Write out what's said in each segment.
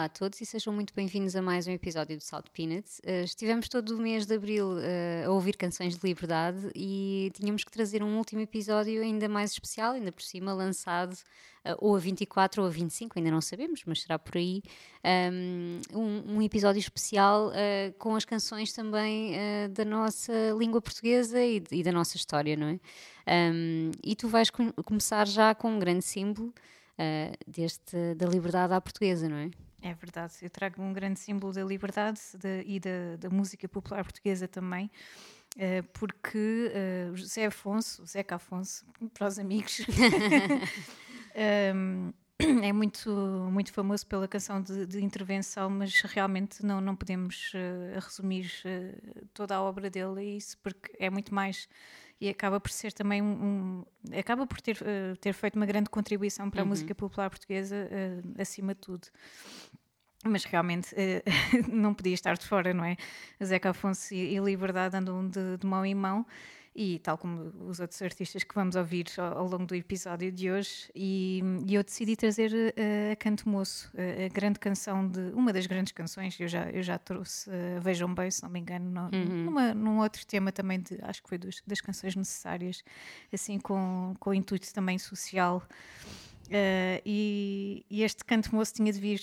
Olá a todos e sejam muito bem-vindos a mais um episódio do Salt Peanuts. Uh, estivemos todo o mês de abril uh, a ouvir canções de liberdade e tínhamos que trazer um último episódio ainda mais especial, ainda por cima lançado uh, ou a 24 ou a 25, ainda não sabemos, mas será por aí. Um, episódio especial com as canções também da nossa língua portuguesa e, da nossa história, não é? E tu vais com, começar já com um grande símbolo deste, da liberdade à portuguesa, não é? É verdade, eu trago um grande símbolo da liberdade de, e da, da, música popular portuguesa também, uh, porque uh, José Afonso, Zeca Afonso, para os amigos, um, é muito, muito famoso pela canção de, de, intervenção, mas realmente não, não podemos uh, resumir toda a obra dele a isso, porque é muito mais e acaba por ser também um, um acaba por ter, uh, ter feito uma grande contribuição para a uhum. música popular portuguesa uh, acima de tudo mas realmente uh, não podia estar de fora, não é? Zeca Afonso e, e Liberdade andam de, de, mão em mão e tal como os outros artistas que vamos ouvir ao, ao longo do episódio de hoje e, e eu decidi trazer uh, a Canto Moço, uh, a grande canção de uma das grandes canções eu já eu já trouxe uh, Vejam bem se não me engano no, uhum. numa, num outro tema também de acho que foi dos, das canções necessárias assim com com o intuito também social Uh, e, e, este canto moço tinha de vir,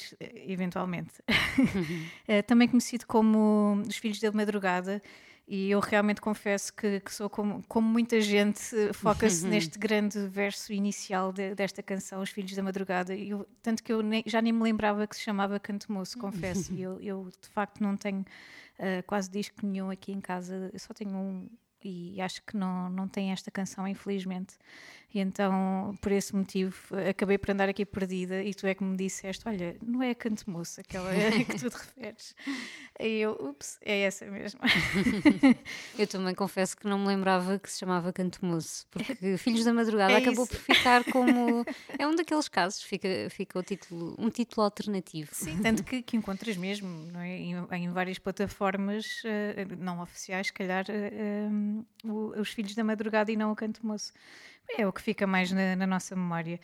eventualmente. uh, também conhecido como Os Filhos da Madrugada, e eu realmente confesso que, que sou como, como, muita gente, foca-se neste grande verso inicial de, desta canção, Os Filhos da Madrugada. Eu, tanto que eu nem, já nem me lembrava que se chamava Canto Moço, confesso. e eu, eu, de facto, não tenho uh, quase disco nenhum aqui em casa, eu só tenho um, e acho que não, não tem esta canção, infelizmente. E então, por esse motivo, acabei por andar aqui perdida e tu é que me disseste: Olha, não é a Canto Moça, aquela que tu te referes. E eu, ups, é essa mesmo. eu também confesso que não me lembrava que se chamava Canto Moço, porque Filhos da Madrugada é acabou por ficar como. É um daqueles casos, fica, fica o título, um título alternativo. Sim, tanto que, que encontras mesmo não é? em, em várias plataformas uh, não oficiais, se calhar, uh, um, os Filhos da Madrugada e não o Canto Moço é o que fica mais na, na, nossa memória.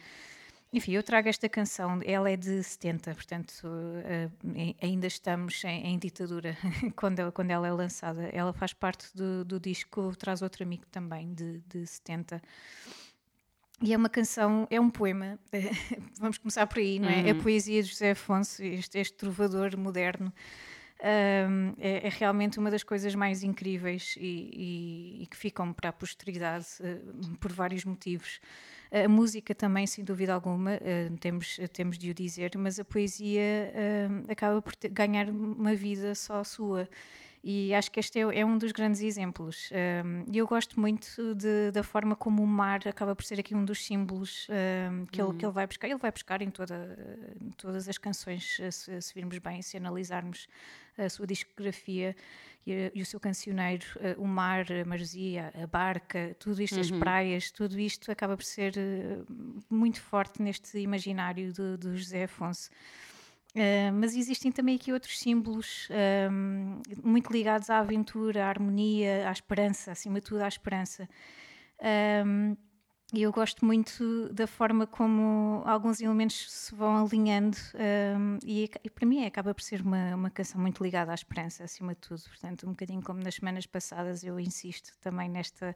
Enfim, eu trago esta canção, ela é de 70, portanto uh, ainda estamos em, em ditadura quando, ela, quando ela é lançada. Ela faz parte do, do disco Traz Outro Amigo também, de, de 70. E é uma canção, é um poema, vamos começar por aí, não é? Uhum. A poesia de José Afonso, este, este trovador moderno, um, é, é, realmente uma das coisas mais incríveis e, e, e que ficam para a posteridade uh, por vários motivos. A música também, sem dúvida alguma, uh, temos, temos de o dizer, mas a poesia uh, acaba por ter, ganhar uma vida só sua. E acho que este é, é um dos grandes exemplos. E eu gosto muito de, da forma como o mar acaba por ser aqui um dos símbolos um, que, uhum. ele, que ele vai buscar. Ele vai buscar em, toda, em todas as canções, se, se virmos bem, se analisarmos a sua discografia e, e o seu cancioneiro, uh, o mar, a maresia, a barca, tudo isto, uhum. as praias, tudo isto acaba por ser uh, muito forte neste imaginário do, do José Afonso. Uh, mas existem também aqui outros símbolos um, muito ligados à aventura, à harmonia, à esperança, acima de tudo à esperança. Um, e eu gosto muito da forma como alguns elementos se vão alinhando um, e, e, para mim acaba por ser uma, uma canção muito ligada à esperança, acima de tudo. Portanto, um bocadinho como nas semanas passadas, eu insisto também nesta,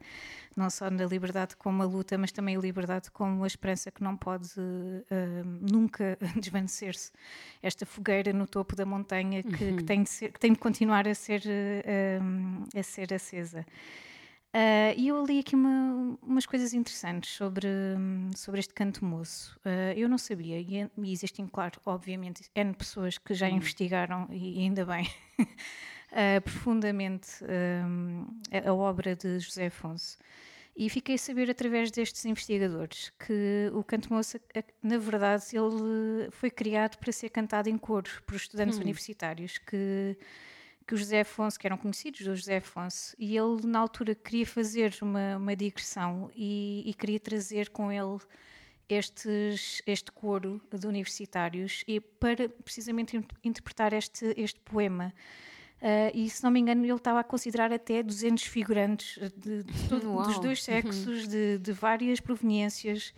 não só na liberdade como a luta, mas também a liberdade como a esperança que não pode um, nunca desvanecer-se. Esta fogueira no topo da montanha que, uhum. que, tem, de ser, que tem de continuar a ser, um, a ser acesa. Uh, e eu li aqui uma, umas coisas interessantes sobre, sobre este canto moço. Uh, eu não sabia, e, e, existem, claro, obviamente, N pessoas que já hum. investigaram, e ainda bem, uh, profundamente a, a, obra de José Afonso. E fiquei a saber através destes investigadores que o canto moço, na verdade, ele foi criado para ser cantado em coro por estudantes hum. universitários que que o José Afonso, que eram conhecidos do José Afonso, e ele na altura queria fazer uma, uma digressão e, e queria trazer com ele estes, este coro de universitários e para precisamente interpretar este, este poema. Uh, e se não me engano, ele estava a considerar até 200 figurantes de, de dos dois sexos, de várias proveniências.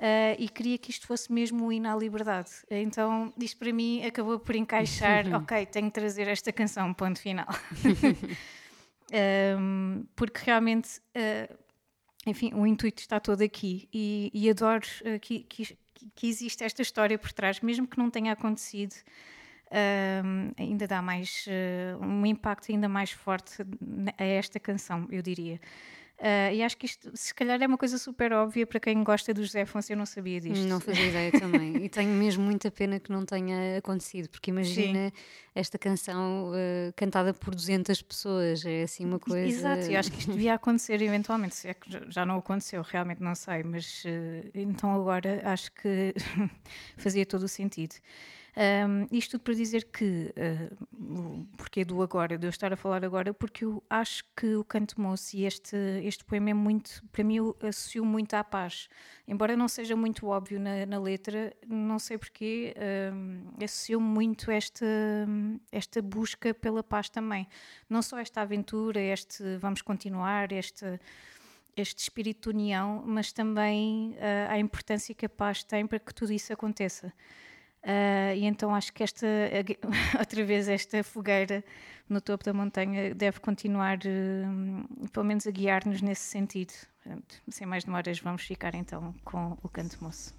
Uh, e queria que isto fosse mesmo o hino à liberdade. Então, isto para mim acabou por encaixar, ok, tenho que trazer esta canção, ponto final. um, porque realmente, uh, enfim, o intuito está todo aqui e, e adoro uh, que, que, que existe esta história por trás, mesmo que não tenha acontecido. Um, ainda dá mais um impacto ainda mais forte a esta canção, eu diria. Uh, e acho que isto, se calhar, é uma coisa super óbvia para quem gosta do José Afonso. Eu não sabia disto. Não fazia ideia também. e tenho mesmo muita pena que não tenha acontecido, porque imagina Sim. esta canção uh, cantada por 200 pessoas. É assim uma coisa. Exato, e acho que isto devia acontecer eventualmente. Se é que já não aconteceu, realmente não sei, mas uh, então agora acho que fazia todo o sentido. Um, isto tudo para dizer que, uh, porque do agora, de eu estar a falar agora, porque eu acho que o Canto Moço e este, este poema é muito, para mim, associo muito à paz. Embora não seja muito óbvio na, na letra, não sei porquê, um, associo muito esta, esta busca pela paz também. Não só esta aventura, este vamos continuar, este este espírito de união, mas também uh, a importância que a paz tem para que tudo isso aconteça. Uh, e então acho que esta, outra vez, esta fogueira no topo da montanha deve continuar, uh, pelo menos, a guiar-nos nesse sentido. sem mais demoras, vamos ficar então com o canto moço.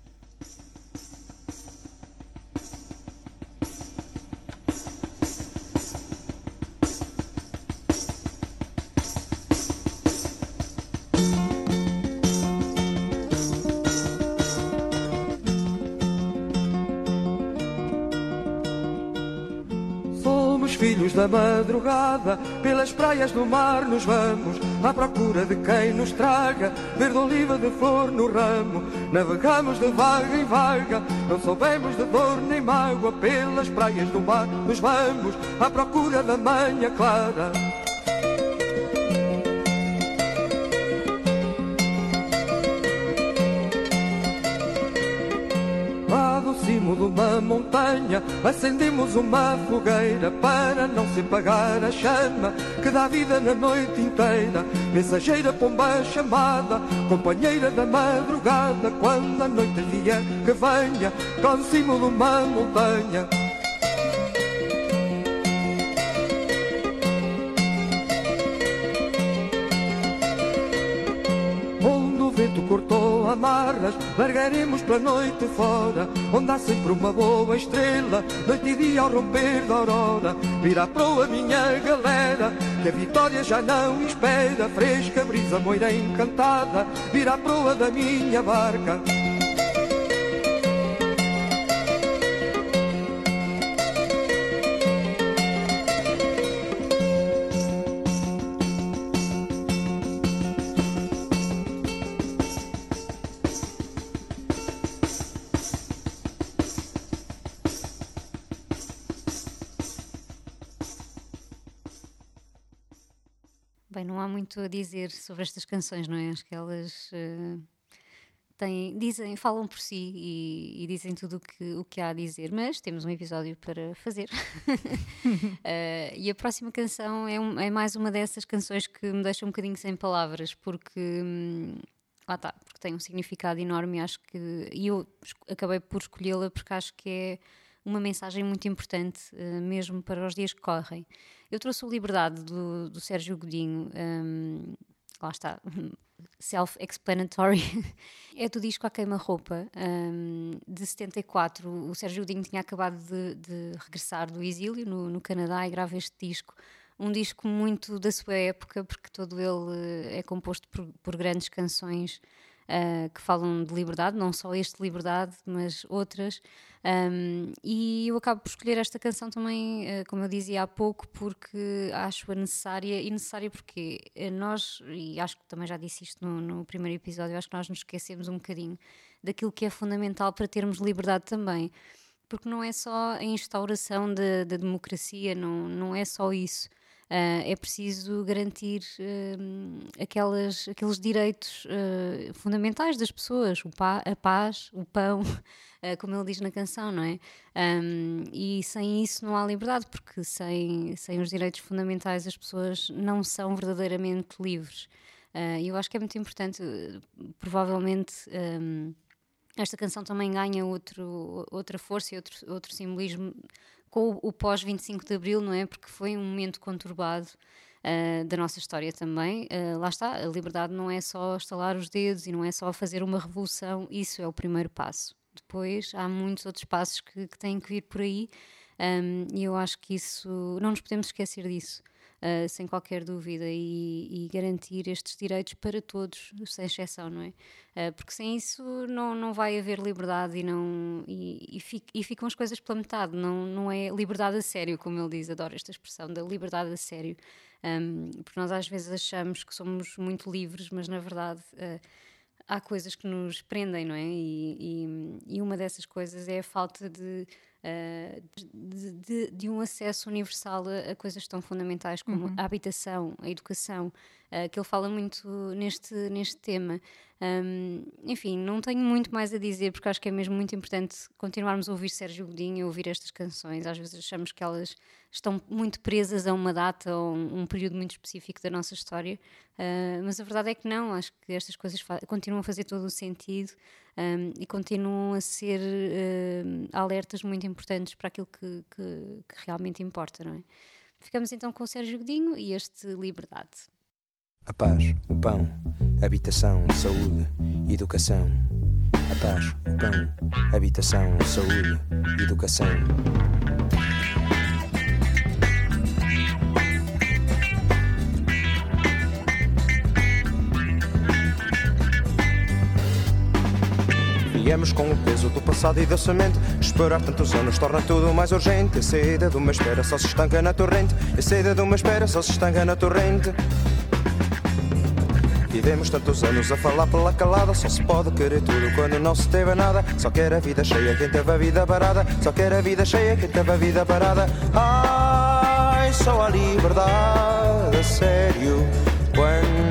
Da madrugada, pelas praias do mar nos vamos, à procura de quem nos traga verde oliva de flor no ramo. Navegamos de vaga em vaga, não soubemos de dor nem mágoa, pelas praias do mar nos vamos, à procura da manhã clara. Cimo de uma montanha acendemos uma fogueira para não se apagar a chama que dá vida na noite inteira. Mensageira pomba chamada, companheira da madrugada, quando a noite vier que venha, com cimo de uma montanha. Amarras, largaremos pela noite fora, onde há sempre uma boa estrela, noite e dia ao romper da aurora. Virá proa minha galera, que a vitória já não espera, fresca brisa moira encantada, virá proa da minha barca. Muito a dizer sobre estas canções, não é? Acho que elas uh, têm, dizem, falam por si e, e, dizem tudo o que, o que há a dizer, mas temos um episódio para fazer. uh, e a próxima canção é, um, é, mais uma dessas canções que me deixa um bocadinho sem palavras, porque. Hum, lá porque tem um significado enorme e acho que. E eu acabei por escolhê-la porque acho que é uma mensagem muito importante, uh, mesmo para os dias que correm. Eu trouxe o Liberdade do, do Sérgio Godinho, um, lá está, self-explanatory. é do disco A Queima-Roupa, um, de 74. O Sérgio Godinho tinha acabado de, de regressar do exílio no, no Canadá e grava este disco um disco muito da sua época, porque todo ele eh, é composto por, por grandes canções uh, que falam de liberdade, não só este Liberdade, mas outras. Um, e eu acabo por escolher esta canção também, uh, como eu dizia há pouco, porque acho-a necessária. E necessária porque eh, nós, e acho que também já disse isto no, no primeiro episódio, acho que nós nos esquecemos um bocadinho daquilo que é fundamental para termos liberdade também. Porque não é só a instauração da, da democracia, não, não é só isso. Uh, é preciso garantir uh, aquelas, aqueles direitos uh, fundamentais das pessoas, pa a paz, o pão, como ele diz na canção, não é? Um, e sem isso não há liberdade, porque sem, sem os direitos fundamentais as pessoas não são verdadeiramente livres. E eu acho que é muito importante, provavelmente. Um, esta canção também ganha outro, outra força e outro, outro simbolismo com o, o pós-25 de Abril, não é? Porque foi um momento conturbado uh, da nossa história também. Uh, lá está, a liberdade não é só estalar os dedos e não é só fazer uma revolução, isso é o primeiro passo. Depois há muitos outros passos que, que têm que vir por aí um, e eu acho que isso, não nos podemos esquecer disso uh, sem qualquer dúvida, e, e, garantir estes direitos para todos, sem exceção, não é? Uh, porque sem isso não, não vai haver liberdade e, não, e, e, fic, e, ficam as coisas pela metade, não, não é liberdade a sério, como ele diz, adoro esta expressão da liberdade a sério, um, porque nós às vezes achamos que somos muito livres, mas na verdade. Uh, há coisas que nos prendem, não é? E, e, e, uma dessas coisas é a falta de de, de, de, um acesso universal a, a, coisas tão fundamentais como uhum. a habitação, a educação, uh, que ele fala muito neste, neste tema. Um, enfim, não tenho muito mais a dizer porque acho que é mesmo muito importante continuarmos a ouvir Sérgio Godinho, a ouvir estas canções. Às vezes achamos que elas estão muito presas a uma data ou um, um período muito específico da nossa história, uh, mas a verdade é que não. Acho que estas coisas continuam a fazer todo o sentido um, e continuam a ser uh, alertas muito importantes para aquilo que, que, que, realmente importa, não é? Ficamos então com o Sérgio Godinho e este Liberdade. A paz, o pão, habitação, saúde, educação. A paz, o pão, habitação, saúde, educação. Viemos com o peso do passado e da semente. Esperar tantos anos torna tudo mais urgente. A sede de uma espera só se estanca na torrente. A sede de uma espera só se estanca na torrente. Vivemos tantos anos a falar pela calada. Só se pode querer tudo quando não se teve nada. Só quer a vida cheia quem teve a vida parada. Só quer a vida cheia quem teve a vida parada. Ai, só a liberdade, a sério, quando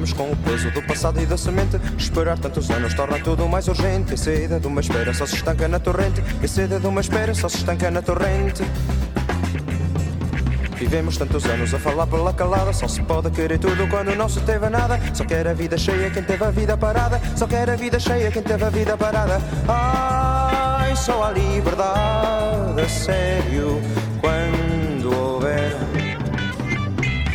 Viemos com o peso do passado e da semente. Esperar tantos anos torna tudo mais urgente. A sede de uma espera só se estanca na torrente. A sede de uma espera só se estanca na torrente. Vivemos tantos anos a falar pela calada. Só se pode querer tudo quando não se teve nada. Só quer a vida cheia quem teve a vida parada. Só quer a vida cheia quem teve a vida parada. Ai, só a liberdade, a sério, quando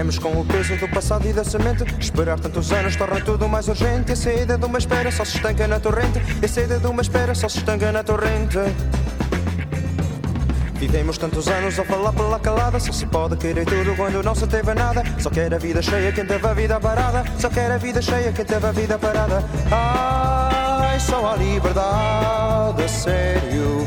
Viemos com o peso do passado e da semente. Esperar tantos anos torna tudo mais urgente. E a saída de uma espera só se estanca na torrente. E a saída de uma espera só se estanca na torrente. Vivemos tantos anos a falar pela calada. Só se pode querer tudo quando não se teve nada. Só quer a vida cheia quem teve a vida parada. Só quer a vida cheia quem teve a vida parada. Ai, só a liberdade, a sério,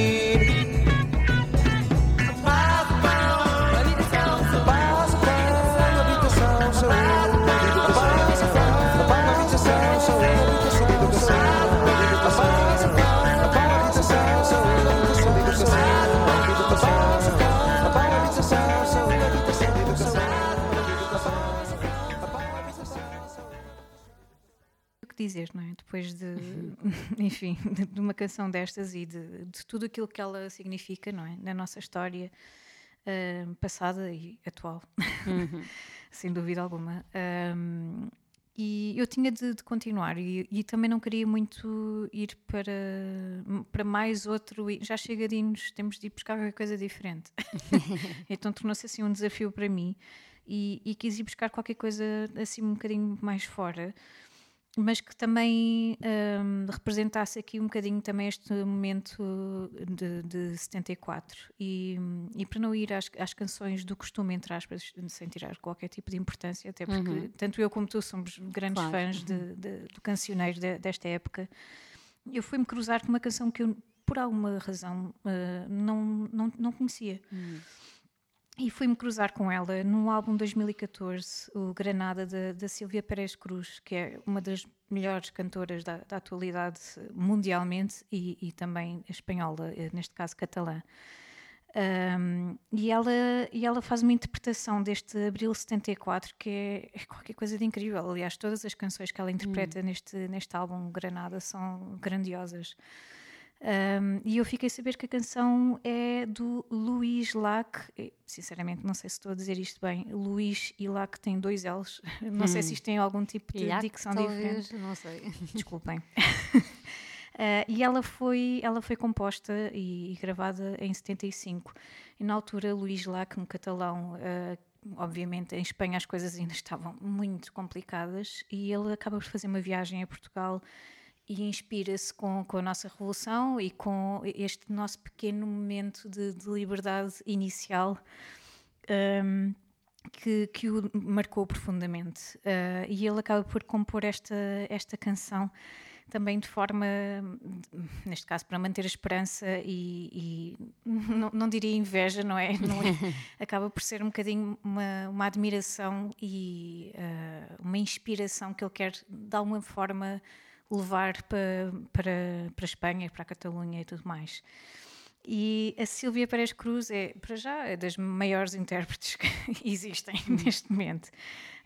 Dizer, não é? Depois de, enfim, de, uma canção destas e de, de, tudo aquilo que ela significa, não é? Na nossa história uh, passada e atual, uhum. sem dúvida alguma. Um, e eu tinha de, de continuar e, e, também não queria muito ir para, para mais outro. Já chega de irmos, temos de ir buscar qualquer coisa diferente. então tornou-se assim um desafio para mim e, e quis ir buscar qualquer coisa assim um bocadinho mais fora mas que também um, representasse aqui um bocadinho também este momento de, de 74 e, e para não ir às, às, canções do costume, entre aspas, sem tirar qualquer tipo de importância, até porque uhum. tanto eu como tu somos grandes claro. fãs de, uhum. de, do cancioneiro de, desta época, eu fui-me cruzar com uma canção que eu, por alguma razão, uh, não, não, não conhecia. Uhum. E fui-me cruzar com ela no álbum 2014, o Granada, da Silvia Pérez Cruz, que é uma das melhores cantoras da, da atualidade mundialmente e, e, também espanhola, eh, neste caso catalã. Um, e, ela, e ela faz uma interpretação deste Abril 74 que é, é qualquer coisa de incrível. Aliás, todas as canções que ela interpreta hum. neste, neste álbum Granada são grandiosas. Um, e eu fiquei a saber que a canção é do Luís Lac, sinceramente não sei se estou a dizer isto bem, Luís e Lac tem dois L's, não hum. sei se isto tem algum tipo de Lac, dicção talvez, diferente. Não sei. Desculpem. uh, e ela foi, ela foi composta e, e, gravada em 75. E na altura, Luís Lac, um catalão, uh, obviamente em Espanha as coisas ainda estavam muito complicadas, e ele acaba por fazer uma viagem a Portugal e inspira-se com, com a nossa revolução e com este nosso pequeno momento de, de liberdade inicial um, que, que o marcou profundamente. Uh, e ele acaba por compor esta, esta canção também de forma, neste caso, para manter a esperança e, e não, não, diria inveja, não é? Não é? Acaba por ser um bocadinho uma, uma admiração e uh, uma inspiração que ele quer, de alguma forma, levar para, para, para a Espanha, para a Catalunha e tudo mais. E a Silvia Pérez Cruz é, para já, é das maiores intérpretes que existem hum. neste momento.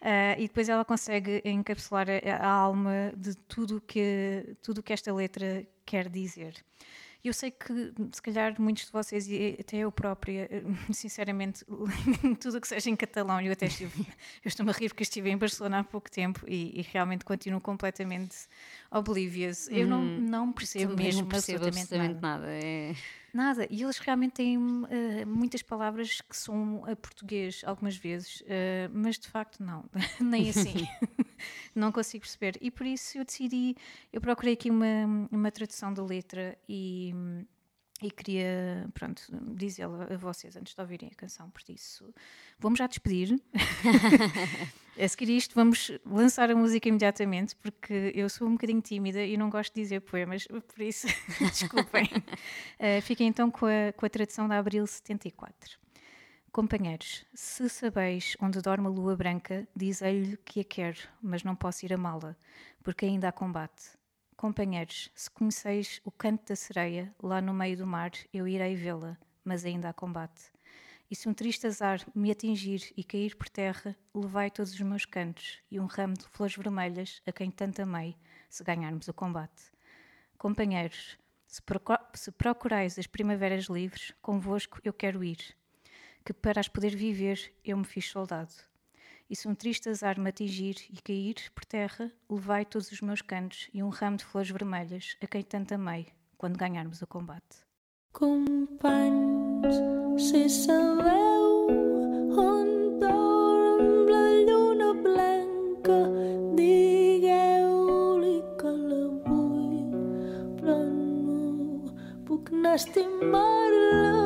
Uh, e depois ela consegue encapsular a, a, alma de tudo que, tudo que esta letra quer dizer. Eu sei que, se calhar, muitos de vocês, e até eu própria, sinceramente, tudo o que seja em catalão, eu até estive, eu estou-me a rir porque estive em Barcelona há pouco tempo e, e realmente continuo completamente oblivious. Eu hum, não, não percebo mesmo não percebo absolutamente, nada. nada. É... Nada, e eles realmente têm uh, muitas palavras que são a português algumas vezes, uh, mas de facto não, nem assim. não consigo perceber. E por isso eu decidi, eu procurei aqui uma, uma tradução da letra e, e queria, pronto, dizê-la a vocês antes de ouvirem a canção. Por isso, vamos já despedir. a seguir isto, vamos lançar a música imediatamente, porque eu sou um bocadinho tímida e não gosto de dizer poemas, por isso, desculpem. Uh, fiquem então com a, com a tradução da Abril 74. Companheiros, se sabeis onde dorme a lua branca, dizei-lhe que a quero, mas não posso ir amá-la, porque ainda há combate. Companheiros, se conheceis o canto da sereia, lá no meio do mar, eu irei vê-la, mas ainda há combate. E se um triste azar me atingir e cair por terra, levai todos os meus cantos e um ramo de flores vermelhas a quem tanto amei, se ganharmos o combate. Companheiros, se procurais as primaveras livres, convosco eu quero ir que para as poder viver eu me fiz soldado. E se um triste azar me atingir e cair por terra, levai todos os meus cantos e um ramo de flores vermelhas a quem tanto amei, quando ganharmos o combate. Companys, se sabeu on dorm la lluna blanca, digueu-li que la vull, però no puc estimar-la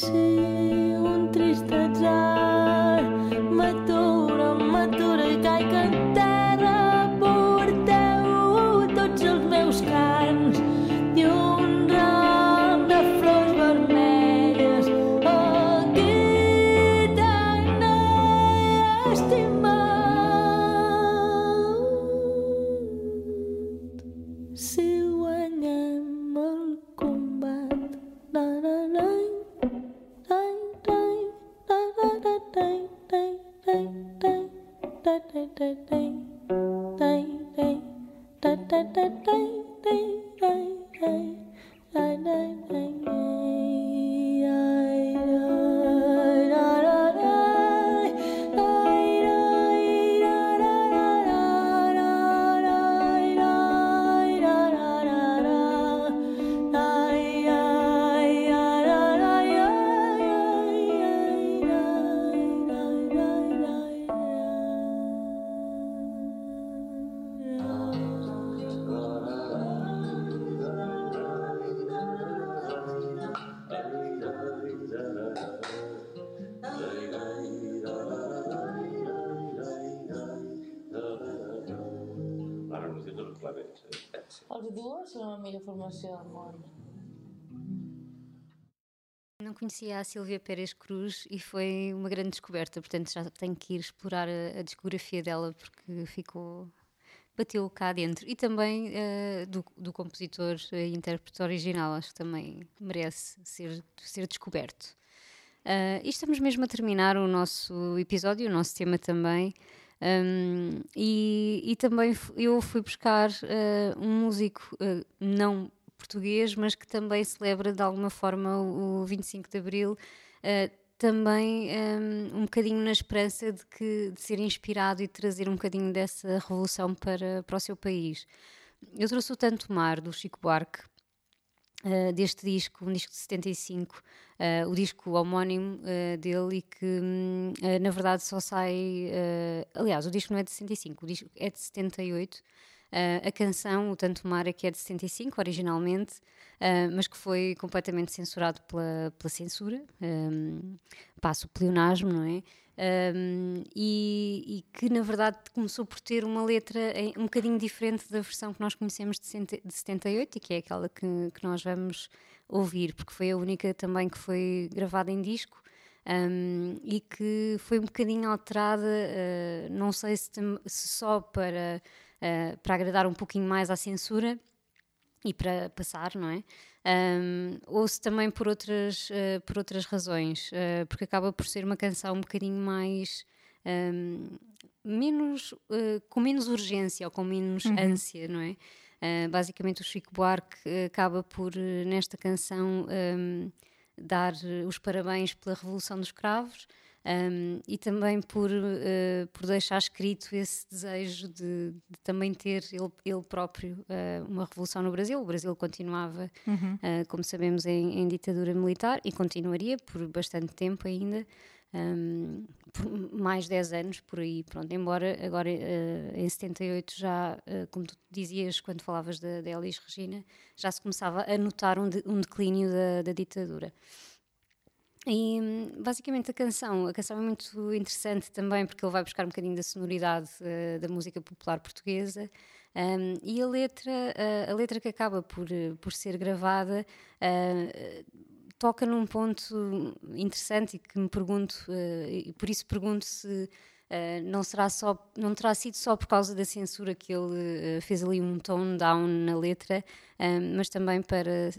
see. Del món. Não conhecia a Silvia Pérez Cruz e foi uma grande descoberta, portanto já tenho que ir explorar a, a discografia dela porque ficou. bateu cá dentro. E também eh, do, do compositor e intérprete original, acho que também merece ser, ser descoberto. Ah, e estamos mesmo a terminar o nosso episódio, o nosso tema também. Um, e, e também eu fui buscar ah, um músico não português, mas que também celebra de alguma forma o, o 25 de Abril, ah, também um, um bocadinho na esperança de, que, de ser inspirado e trazer um bocadinho dessa revolução para, para o seu país. Eu trouxe o Tanto Mar, do Chico Buarque, uh, deste disco, um disco de 75, uh, o disco homónimo uh, dele e que hum, uh, na verdade só sai. uh, aliás, o disco não é de 65, o disco é de 78. Uh, a canção, o Tanto Mar, é que é de 75 originalmente, uh, mas que foi completamente censurado pela, pela censura, um, passo o pleonasmo, não é? Um, e, e que na verdade começou por ter uma letra em- um bocadinho diferente da versão que nós conhecemos de, de 78 e que é aquela que, que nós vamos ouvir, porque foi a única também que foi gravada em disco um, e que foi um bocadinho alterada, uh, não sei se, se só para, uh, para agradar um pouquinho mais à censura e para passar, não é? Um, ou se também por outras, uh, por outras razões, uh, porque acaba por ser uma canção um bocadinho mais. um, menos, uh, com menos urgência ou com menos ânsia, não é? Basicamente, o Chico Buarque acaba por, nesta canção, um, dar os parabéns pela Revolução dos Cravos um, e também por, uh, por deixar escrito esse desejo de, de também ter ele, ele próprio uh, uma revolução no Brasil. O Brasil continuava, uh, como sabemos, em, em ditadura militar e continuaria por bastante tempo ainda. um, mais 10 anos por aí, pronto, embora agora em 78 já, como tu dizias quando falavas da, da Elis Regina, já se começava a notar um, de- um declínio da, da ditadura. E basicamente a canção, a canção é muito interessante também porque ele vai buscar um bocadinho da sonoridade eh, da música popular portuguesa hum, e a letra, eh, a letra que acaba por, por ser gravada eh, toca num ponto interessante e que me pergunto, e por isso pergunto se não será só, não terá sido só por causa da censura que ele fez ali um tone down na letra, hum, mas também para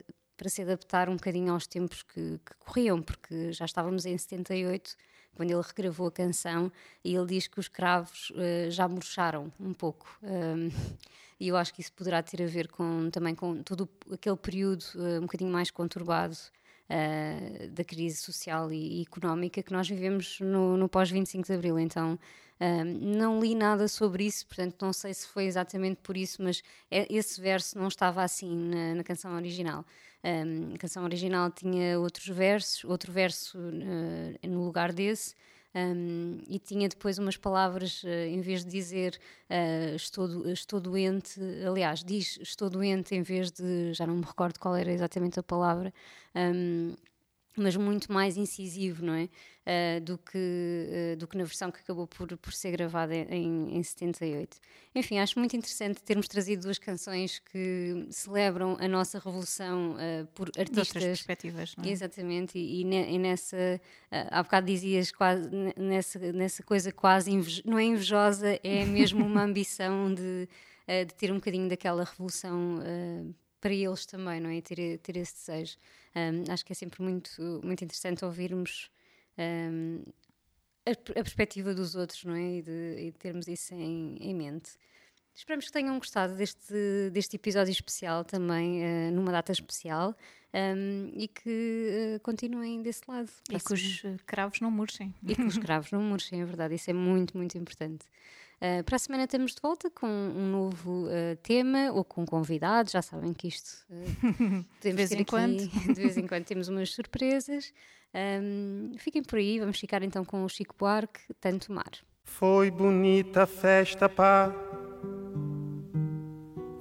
para se adaptar um bocadinho aos tempos que, que corriam, porque já estávamos em 78, quando ele regravou a canção, e ele diz que os cravos eh, já murcharam um pouco. Um, e eu acho que isso poderá ter a ver com, também com todo aquele período eh, um bocadinho mais conturbado eh, da crise social e, económica que nós vivemos no, no pós-25 de Abril. Então, não li nada sobre isso, portanto, não sei se foi exatamente por isso, mas esse verso não estava assim na, na canção original. Um, a canção original tinha outros versos, outro verso eh, no lugar desse, Um, e tinha depois umas palavras, uh, em vez de dizer uh, estou, estou doente, aliás, diz estou doente em vez de, já não me recordo qual era exatamente a palavra, um, mas muito mais incisivo, não é? Uh, do, que, uh, do que na versão que acabou por, por ser gravada em, em 78. Enfim, acho muito interessante termos trazido duas canções que celebram a nossa revolução uh, por artistas. De outras perspectivas, não é? Exatamente, e, e, ne, e nessa. há bocado dizias quase, nessa, nessa coisa quase. Não é invejosa, é mesmo uma ambição de, de ter um bocadinho daquela revolução para eles também, não é? Ter, ter esse desejo. Um, acho que é sempre muito, muito interessante ouvirmos um, a, a, perspectiva dos outros, não é? E de, e de termos isso em, em, mente. Esperamos que tenham gostado deste, deste episódio especial também, uh, numa data especial, um, e que uh, continuem desse lado. E que os cravos não murchem. E que os cravos não murchem, é verdade. Isso é muito, muito importante. Uh, para a semana estamos de volta com um novo uh, tema ou com convidados. Já sabem que isto uh, de vez em quando. De vez em quando temos umas surpresas. Um, fiquem por aí, vamos ficar então com o Chico Buarque, Tanto Mar. Foi bonita a festa, pá.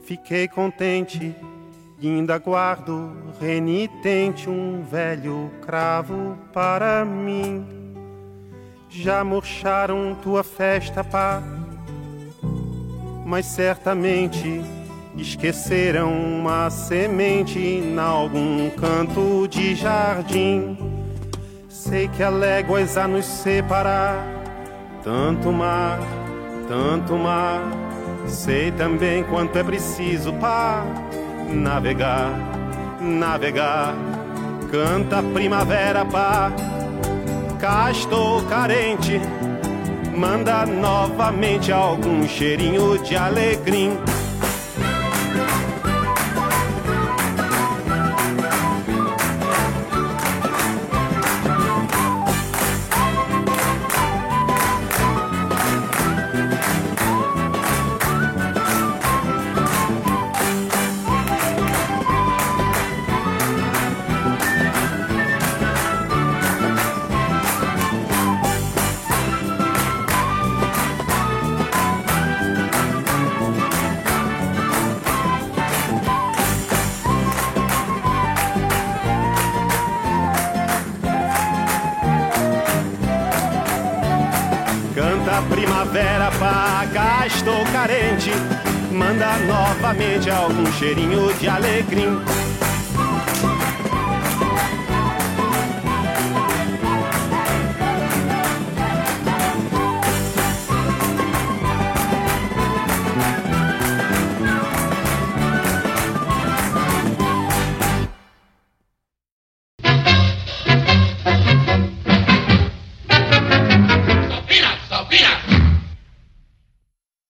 Fiquei contente e ainda guardo renitente um velho cravo para mim. Já murcharam tua festa, pá mas certamente esqueceram uma semente em algum canto de jardim. Sei que há léguas a nos separar, tanto mar, tanto mar. Sei também quanto é preciso para navegar, navegar. Canta primavera, pá. Cá estou carente manda novamente algum cheirinho de alegria. Paga, estou carente. Manda novamente algum cheirinho de alegria.